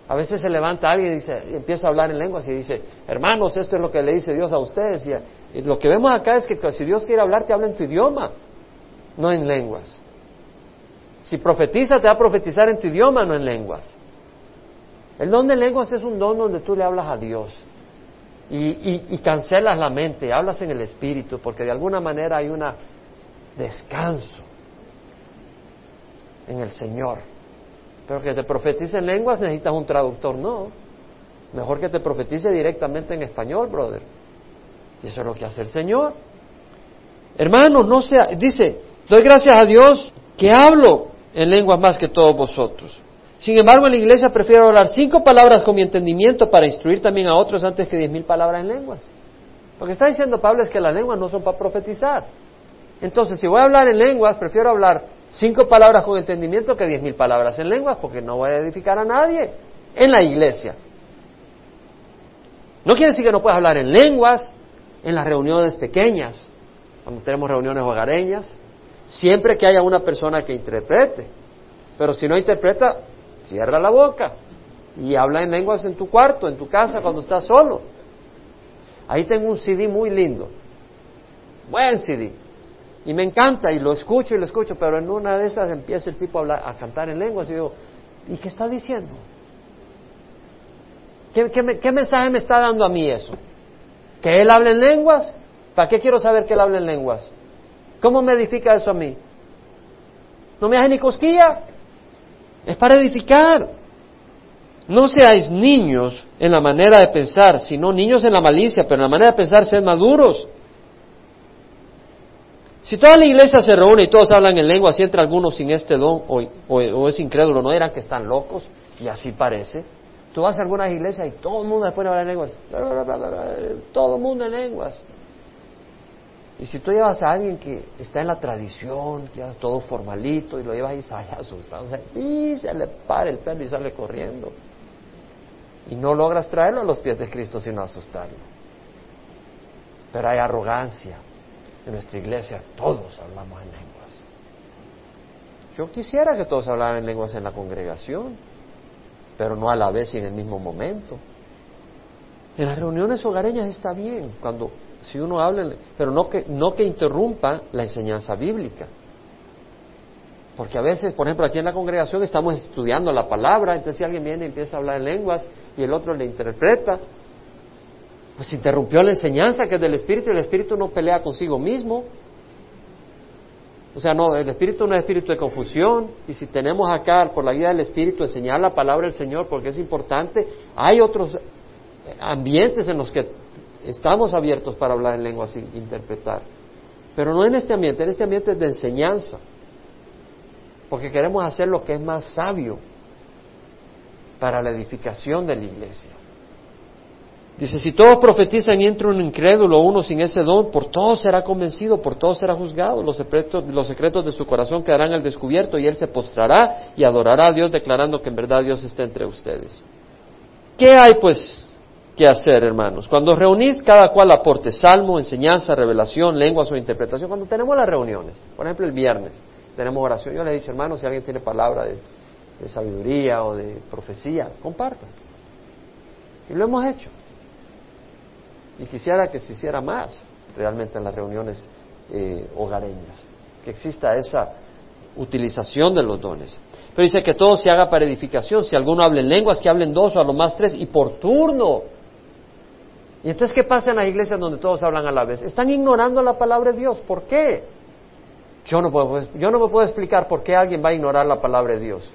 A veces se levanta alguien y, dice, y empieza a hablar en lenguas y dice, hermanos, esto es lo que le dice Dios a ustedes. Y, lo que vemos acá es que si Dios quiere hablar, te habla en tu idioma, no en lenguas. Si profetiza, te va a profetizar en tu idioma, no en lenguas. El don de lenguas es un don donde tú le hablas a Dios y, y cancelas la mente, hablas en el espíritu, porque de alguna manera hay un descanso en el Señor. Pero que te profetice en lenguas necesitas un traductor, no. Mejor que te profetice directamente en español, brother. Y eso es lo que hace el Señor. Hermanos, no sea, dice, doy gracias a Dios que hablo en lenguas más que todos vosotros. Sin embargo, en la iglesia prefiero hablar cinco palabras con mi entendimiento para instruir también a otros antes que diez mil palabras en lenguas. Lo que está diciendo Pablo es que las lenguas no son para profetizar. Entonces, si voy a hablar en lenguas, prefiero hablar cinco palabras con entendimiento que diez mil palabras en lenguas, porque no voy a edificar a nadie en la iglesia. No quiere decir que no puedas hablar en lenguas en las reuniones pequeñas, cuando tenemos reuniones hogareñas, siempre que haya una persona que interprete. Pero si no interpreta, cierra la boca y habla en lenguas en tu cuarto, en tu casa, cuando estás solo. Ahí tengo un CD muy lindo, buen CD, y me encanta y lo escucho y lo escucho, pero en una de esas empieza el tipo a, hablar, a cantar en lenguas y digo, ¿y qué está diciendo? ¿Qué, mensaje me está dando a mí eso? ¿Que él hable en lenguas? ¿Para qué quiero saber que él hable en lenguas? ¿Cómo me edifica eso a mí? ¿No me hace ni cosquilla? Es para edificar. No seáis niños en la manera de pensar, sino niños en la malicia, pero en la manera de pensar sed maduros. Si toda la iglesia se reúne y todos hablan en lengua, si entra alguno sin este don o, es incrédulo, no dirán que están locos, y así parece. Tú vas a algunas iglesias y todo el mundo después habla en lenguas, todo el mundo en lenguas. Y si tú llevas a alguien que está en la tradición, que es todo formalito, y lo llevas ahí, sale <laughs> asustado, y se le para el pelo y sale corriendo. Y no logras traerlo a los pies de Cristo sino asustarlo. Pero hay arrogancia, en nuestra iglesia todos hablamos en lenguas. Yo quisiera que todos hablaran en lenguas en la congregación, pero no a la vez y en el mismo momento. En las reuniones hogareñas está bien, cuando si uno habla, pero no que, no que interrumpa la enseñanza bíblica. Porque a veces, por ejemplo, aquí en la congregación estamos estudiando la palabra, entonces si alguien viene y empieza a hablar en lenguas y el otro le interpreta, Pues interrumpió la enseñanza que es del Espíritu y el Espíritu no pelea consigo mismo. O sea, no, el Espíritu no es espíritu de confusión. Y si tenemos acá, por la guía del Espíritu, enseñar la palabra del Señor, porque es importante, hay otros ambientes en los que estamos abiertos para hablar en lenguas e interpretar. Pero no en este ambiente, en este ambiente es de enseñanza. Porque queremos hacer lo que es más sabio para la edificación de la iglesia. Dice, si todos profetizan y entra un incrédulo, uno sin ese don, por todos será convencido, por todos será juzgado, los secretos, los secretos de su corazón quedarán al descubierto y él se postrará y adorará a Dios declarando que en verdad Dios está entre ustedes. ¿Qué hay pues que hacer, hermanos? Cuando reunís, cada cual aporte salmo, enseñanza, revelación, lenguas o interpretación. Cuando tenemos las reuniones, por ejemplo el viernes, tenemos oración. Yo le he dicho, hermanos, si alguien tiene palabra de, de sabiduría o de profecía, compartan. Y lo hemos hecho. Y quisiera que se hiciera más realmente en las reuniones eh, hogareñas, que exista esa utilización de los dones. Pero dice que todo se haga para edificación. Si alguno habla en lenguas, que hablen dos o a lo más tres, y por turno. Y entonces, ¿qué pasa en las iglesias donde todos hablan a la vez? Están ignorando la palabra de Dios. ¿Por qué? Yo no, puedo, yo no me puedo explicar por qué alguien va a ignorar la palabra de Dios.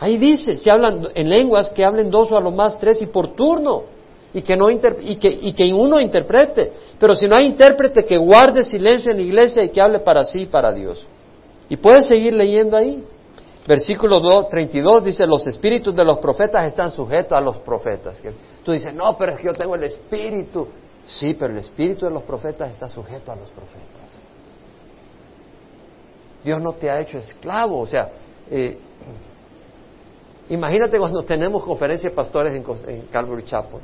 Ahí dice, si hablan en lenguas, que hablen dos o a lo más tres y por turno y que, no y, que, y que uno interprete. Pero si no hay intérprete, que guarde silencio en la iglesia y que hable para sí y para Dios. Y puedes seguir leyendo ahí. Versículo 32 dice, los espíritus de los profetas están sujetos a los profetas. Tú dices, no, pero es que yo tengo el espíritu. Sí, pero el espíritu de los profetas está sujeto a los profetas. Dios no te ha hecho esclavo. O sea, eh, imagínate cuando tenemos conferencias de pastores en, en Calvary Chapel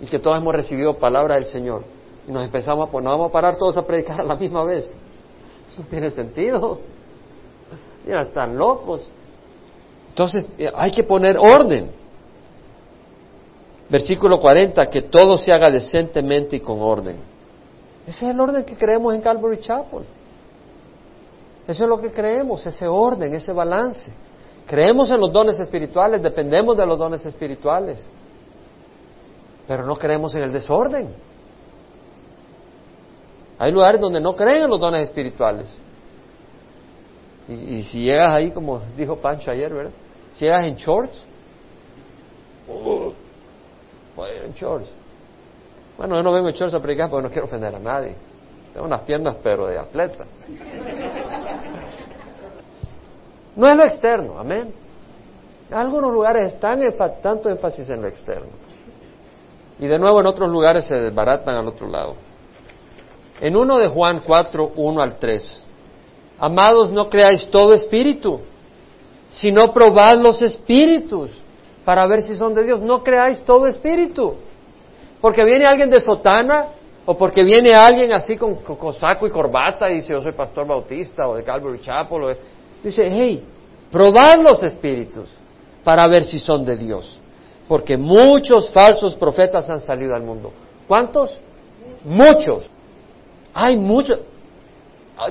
y que todos hemos recibido palabra del Señor y nos empezamos a poner, no vamos a parar todos a predicar a la misma vez. <laughs> No tiene sentido. Ya están locos. Entonces eh, hay que poner orden. Versículo 40, que todo se haga decentemente y con orden. Ese es el orden que creemos en Calvary Chapel. Eso es lo que creemos, ese orden, ese balance. Creemos en los dones espirituales, dependemos de los dones espirituales pero no creemos en el desorden. Hay lugares donde no creen en los dones espirituales. Y, si llegas ahí, como dijo Pancho ayer, ¿verdad? Si llegas en shorts, uh, ir en shorts. Bueno, yo no vengo en shorts a predicar porque no quiero ofender a nadie. Tengo unas piernas, pero de atleta. No es lo externo, amén. algunos lugares están tanto énfasis en lo externo. Y de nuevo en otros lugares se desbaratan al otro lado. En uno de Juan 4, 1 al 3. Amados, no creáis todo espíritu, sino probad los espíritus para ver si son de Dios. No creáis todo espíritu. Porque viene alguien de sotana o porque viene alguien así con, saco y corbata y dice yo soy pastor bautista o de Calvary Chapel. Dice, hey, probad los espíritus para ver si son de Dios porque muchos falsos profetas han salido al mundo. ¿Cuántos? Muchos. Hay muchos.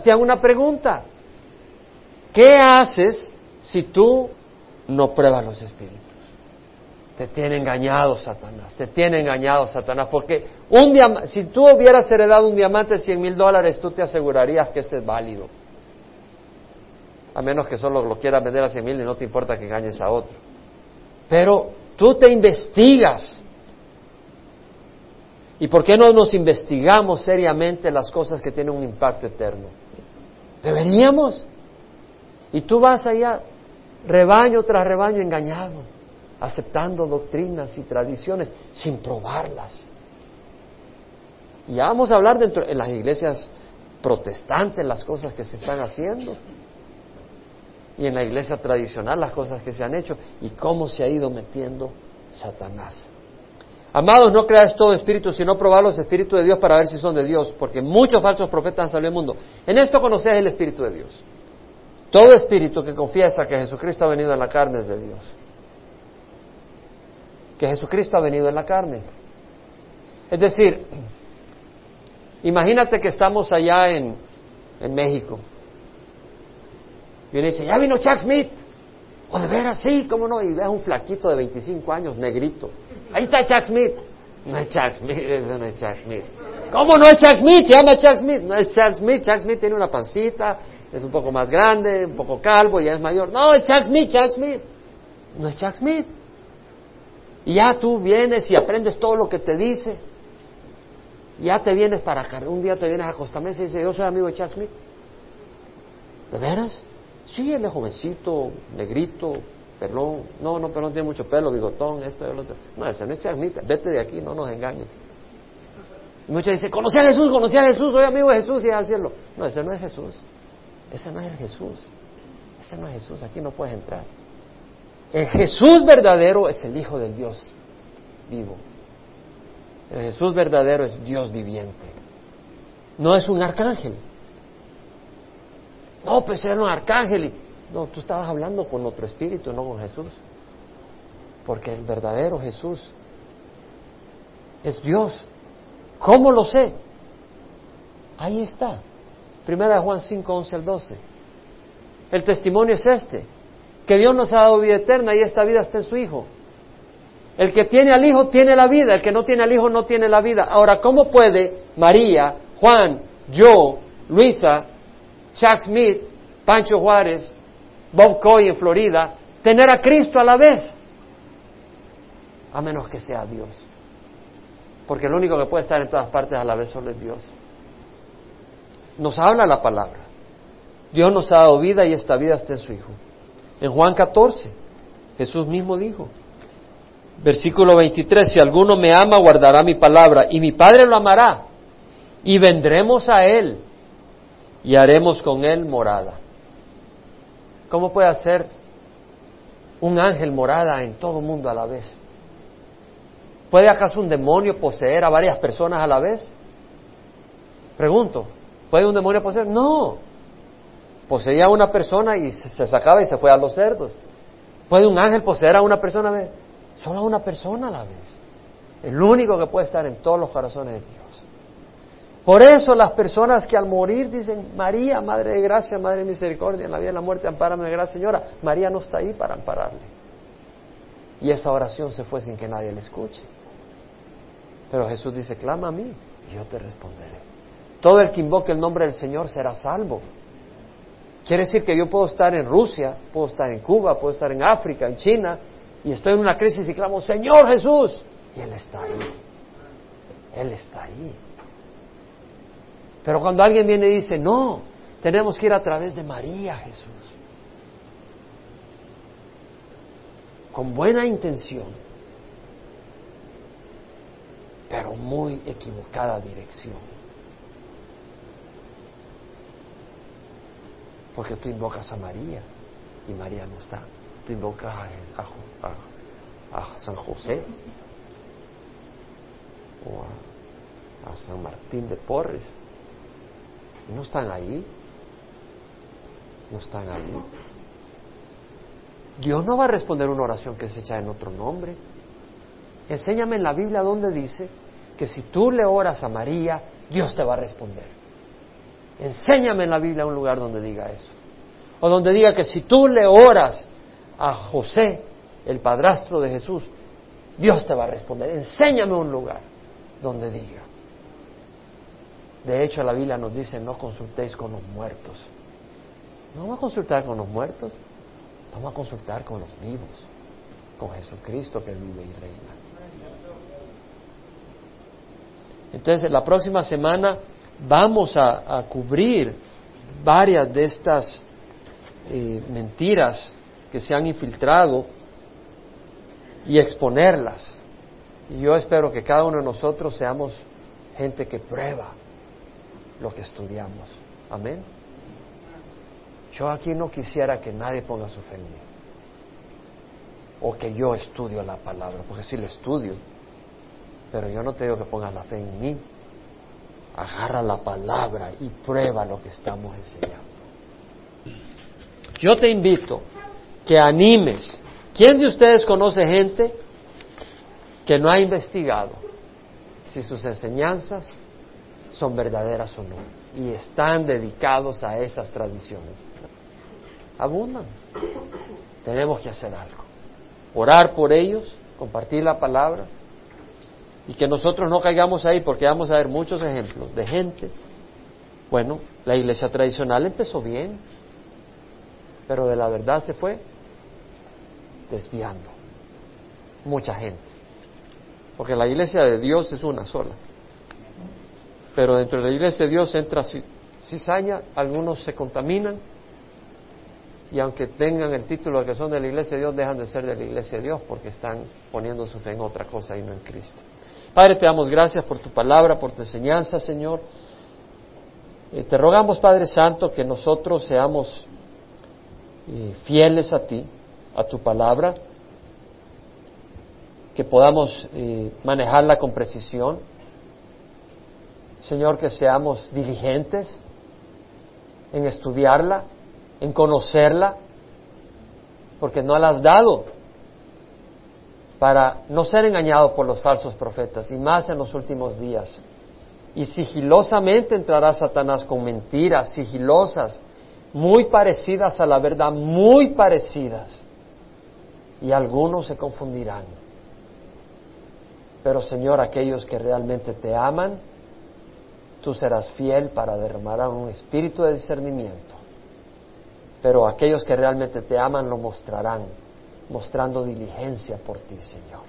Te hago una pregunta. ¿Qué haces si tú no pruebas los espíritus? Te tiene engañado Satanás, te tiene engañado Satanás, porque si tú hubieras heredado un diamante de 100 mil dólares, tú te asegurarías que ese es válido. A menos que solo lo quieras vender a 100 mil y no te importa que engañes a otro. Pero Tú te investigas. ¿Y por qué no nos investigamos seriamente las cosas que tienen un impacto eterno? Deberíamos. Y tú vas allá, rebaño tras rebaño, engañado, aceptando doctrinas y tradiciones sin probarlas. Y ya vamos a hablar dentro en las iglesias protestantes las cosas que se están haciendo y en la iglesia tradicional las cosas que se han hecho y cómo se ha ido metiendo Satanás. Amados, no creáis todo espíritu, sino probad los espíritus de Dios para ver si son de Dios, porque muchos falsos profetas han salido al mundo. En esto conocéis el espíritu de Dios. Todo espíritu que confiesa que Jesucristo ha venido en la carne es de Dios. Que Jesucristo ha venido en la carne. Es decir, imagínate que estamos allá en, en México y uno dice, ya vino Chuck Smith. O de veras, sí, cómo no. Y ves un flaquito de 25 años, negrito. Ahí está Chuck Smith. No es Chuck Smith, ese no es Chuck Smith. ¿Cómo no es Chuck Smith? Se llama Chuck Smith. No es Chuck Smith. Chuck Smith tiene una pancita, es un poco más grande, un poco calvo, ya es mayor. No, es Chuck Smith, Chuck Smith. No es Chuck Smith. Y ya tú vienes y aprendes todo lo que te dice. Ya te vienes para acá. Un día te vienes a Costamesa y dices, yo soy amigo de Chuck Smith. ¿De veras? Sí, él es jovencito, negrito, pelón. No, no, pero no tiene mucho pelo, bigotón, esto y lo otro. No, ese no es Chuck Smith. Vete de aquí, no nos engañes. Y muchos dicen, conocí a Jesús, conocí a Jesús, soy amigo de Jesús y al cielo. No, ese no es Jesús. Ese no es Jesús. Ese no es Jesús. Aquí no puedes entrar. El Jesús verdadero es el Hijo del Dios vivo. El Jesús verdadero es Dios viviente. No es un arcángel. No, pues era un arcángel. Y... No, tú estabas hablando con otro espíritu, no con Jesús. Porque el verdadero Jesús es Dios. ¿Cómo lo sé? Ahí está. Primera de Juan 5, 11 al 12. El testimonio es este, que Dios nos ha dado vida eterna y esta vida está en su Hijo. El que tiene al Hijo tiene la vida, el que no tiene al Hijo no tiene la vida. Ahora, ¿cómo puede María, Juan, yo, Luisa, Chuck Smith, Pancho Juárez, Bob Coy en Florida, tener a Cristo a la vez? A menos que sea Dios. Porque el único que puede estar en todas partes a la vez solo es Dios. Nos habla la palabra. Dios nos ha dado vida y esta vida está en su Hijo. En Juan 14, Jesús mismo dijo, versículo 23, si alguno me ama, guardará mi palabra, y mi Padre lo amará, y vendremos a Él, y haremos con Él morada. ¿Cómo puede hacer un ángel morada en todo mundo a la vez? ¿Puede acaso un demonio poseer a varias personas a la vez? Pregunto, ¿puede un demonio poseer? No. Poseía a una persona y se sacaba y se fue a los cerdos. ¿Puede un ángel poseer a una persona a la vez? Solo a una persona a la vez. El único que puede estar en todos los corazones de Dios. Por eso las personas que al morir dicen, María, Madre de Gracia, Madre de Misericordia, en la vida y en la muerte, ampárame gracia, Señora. María no está ahí para ampararle. Y esa oración se fue sin que nadie le escuche. Pero Jesús dice, clama a mí y yo te responderé. Todo el que invoque el nombre del Señor será salvo. Quiere decir que yo puedo estar en Rusia, puedo estar en Cuba, puedo estar en África, en China, y estoy en una crisis y clamo, Señor Jesús, y Él está ahí. Él está ahí. Pero cuando alguien viene y dice, no, tenemos que ir a través de María Jesús, con buena intención, pero muy equivocada dirección. Porque tú invocas a María y María no está. Tú invocas a, a, San José o a, San Martín de Porres. No están ahí. No están ahí. Dios no va a responder una oración que se echa en otro nombre. Enséñame en la Biblia donde dice que si tú le oras a María, Dios te va a responder. Enséñame en la Biblia un lugar donde diga eso. O donde diga que si tú le oras a José, el padrastro de Jesús, Dios te va a responder. Enséñame un lugar donde diga. De hecho, la Biblia nos dice, no consultéis con los muertos. No vamos a consultar con los muertos, vamos a consultar con los vivos, con Jesucristo que vive y reina. Entonces, la próxima semana vamos a, cubrir varias de estas eh, mentiras que se han infiltrado y exponerlas. Y yo espero que cada uno de nosotros seamos gente que prueba lo que estudiamos. Amén. Yo aquí no quisiera que nadie ponga su fe en mí. O que yo estudio la palabra, porque si la estudio, pero yo no te digo que pongas la fe en mí. Agarra la palabra y prueba lo que estamos enseñando. Yo te invito que animes. ¿Quién de ustedes conoce gente que no ha investigado si sus enseñanzas son verdaderas o no? Y están dedicados a esas tradiciones. Abundan. Tenemos que hacer algo. Orar por ellos, compartir la palabra Y que nosotros no caigamos ahí porque vamos a ver muchos ejemplos de gente. Bueno, la iglesia tradicional empezó bien, pero de la verdad se fue desviando mucha gente. Porque la iglesia de Dios es una sola. Pero dentro de la iglesia de Dios entra cizaña, algunos se contaminan y aunque tengan el título de que son de la iglesia de Dios, dejan de ser de la iglesia de Dios porque están poniendo su fe en otra cosa y no en Cristo. Padre, te damos gracias por tu palabra, por tu enseñanza, Señor. Eh, te rogamos, Padre Santo, que nosotros seamos eh, fieles a ti, a tu palabra, que podamos eh, manejarla con precisión. Señor, que seamos diligentes en estudiarla, en conocerla, porque no la has dado para no ser engañado por los falsos profetas, y más en los últimos días. Y sigilosamente entrará Satanás con mentiras sigilosas, muy parecidas a la verdad, muy parecidas, y algunos se confundirán. Pero Señor, aquellos que realmente te aman, tú serás fiel para derramar un espíritu de discernimiento pero aquellos que realmente te aman lo mostrarán, mostrando diligencia por ti, Señor.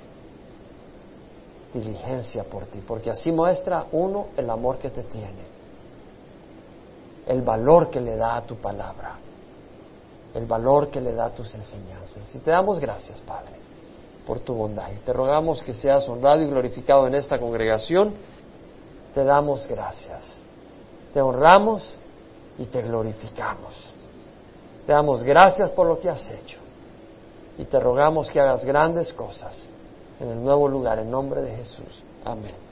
Diligencia por ti, porque así muestra uno el amor que te tiene, el valor que le da a tu palabra, el valor que le da a tus enseñanzas. Y te damos gracias, Padre, por tu bondad. Y te rogamos que seas honrado y glorificado en esta congregación. Te damos gracias. Te honramos y te glorificamos. Te damos gracias por lo que has hecho y te rogamos que hagas grandes cosas en el nuevo lugar, en nombre de Jesús. Amén.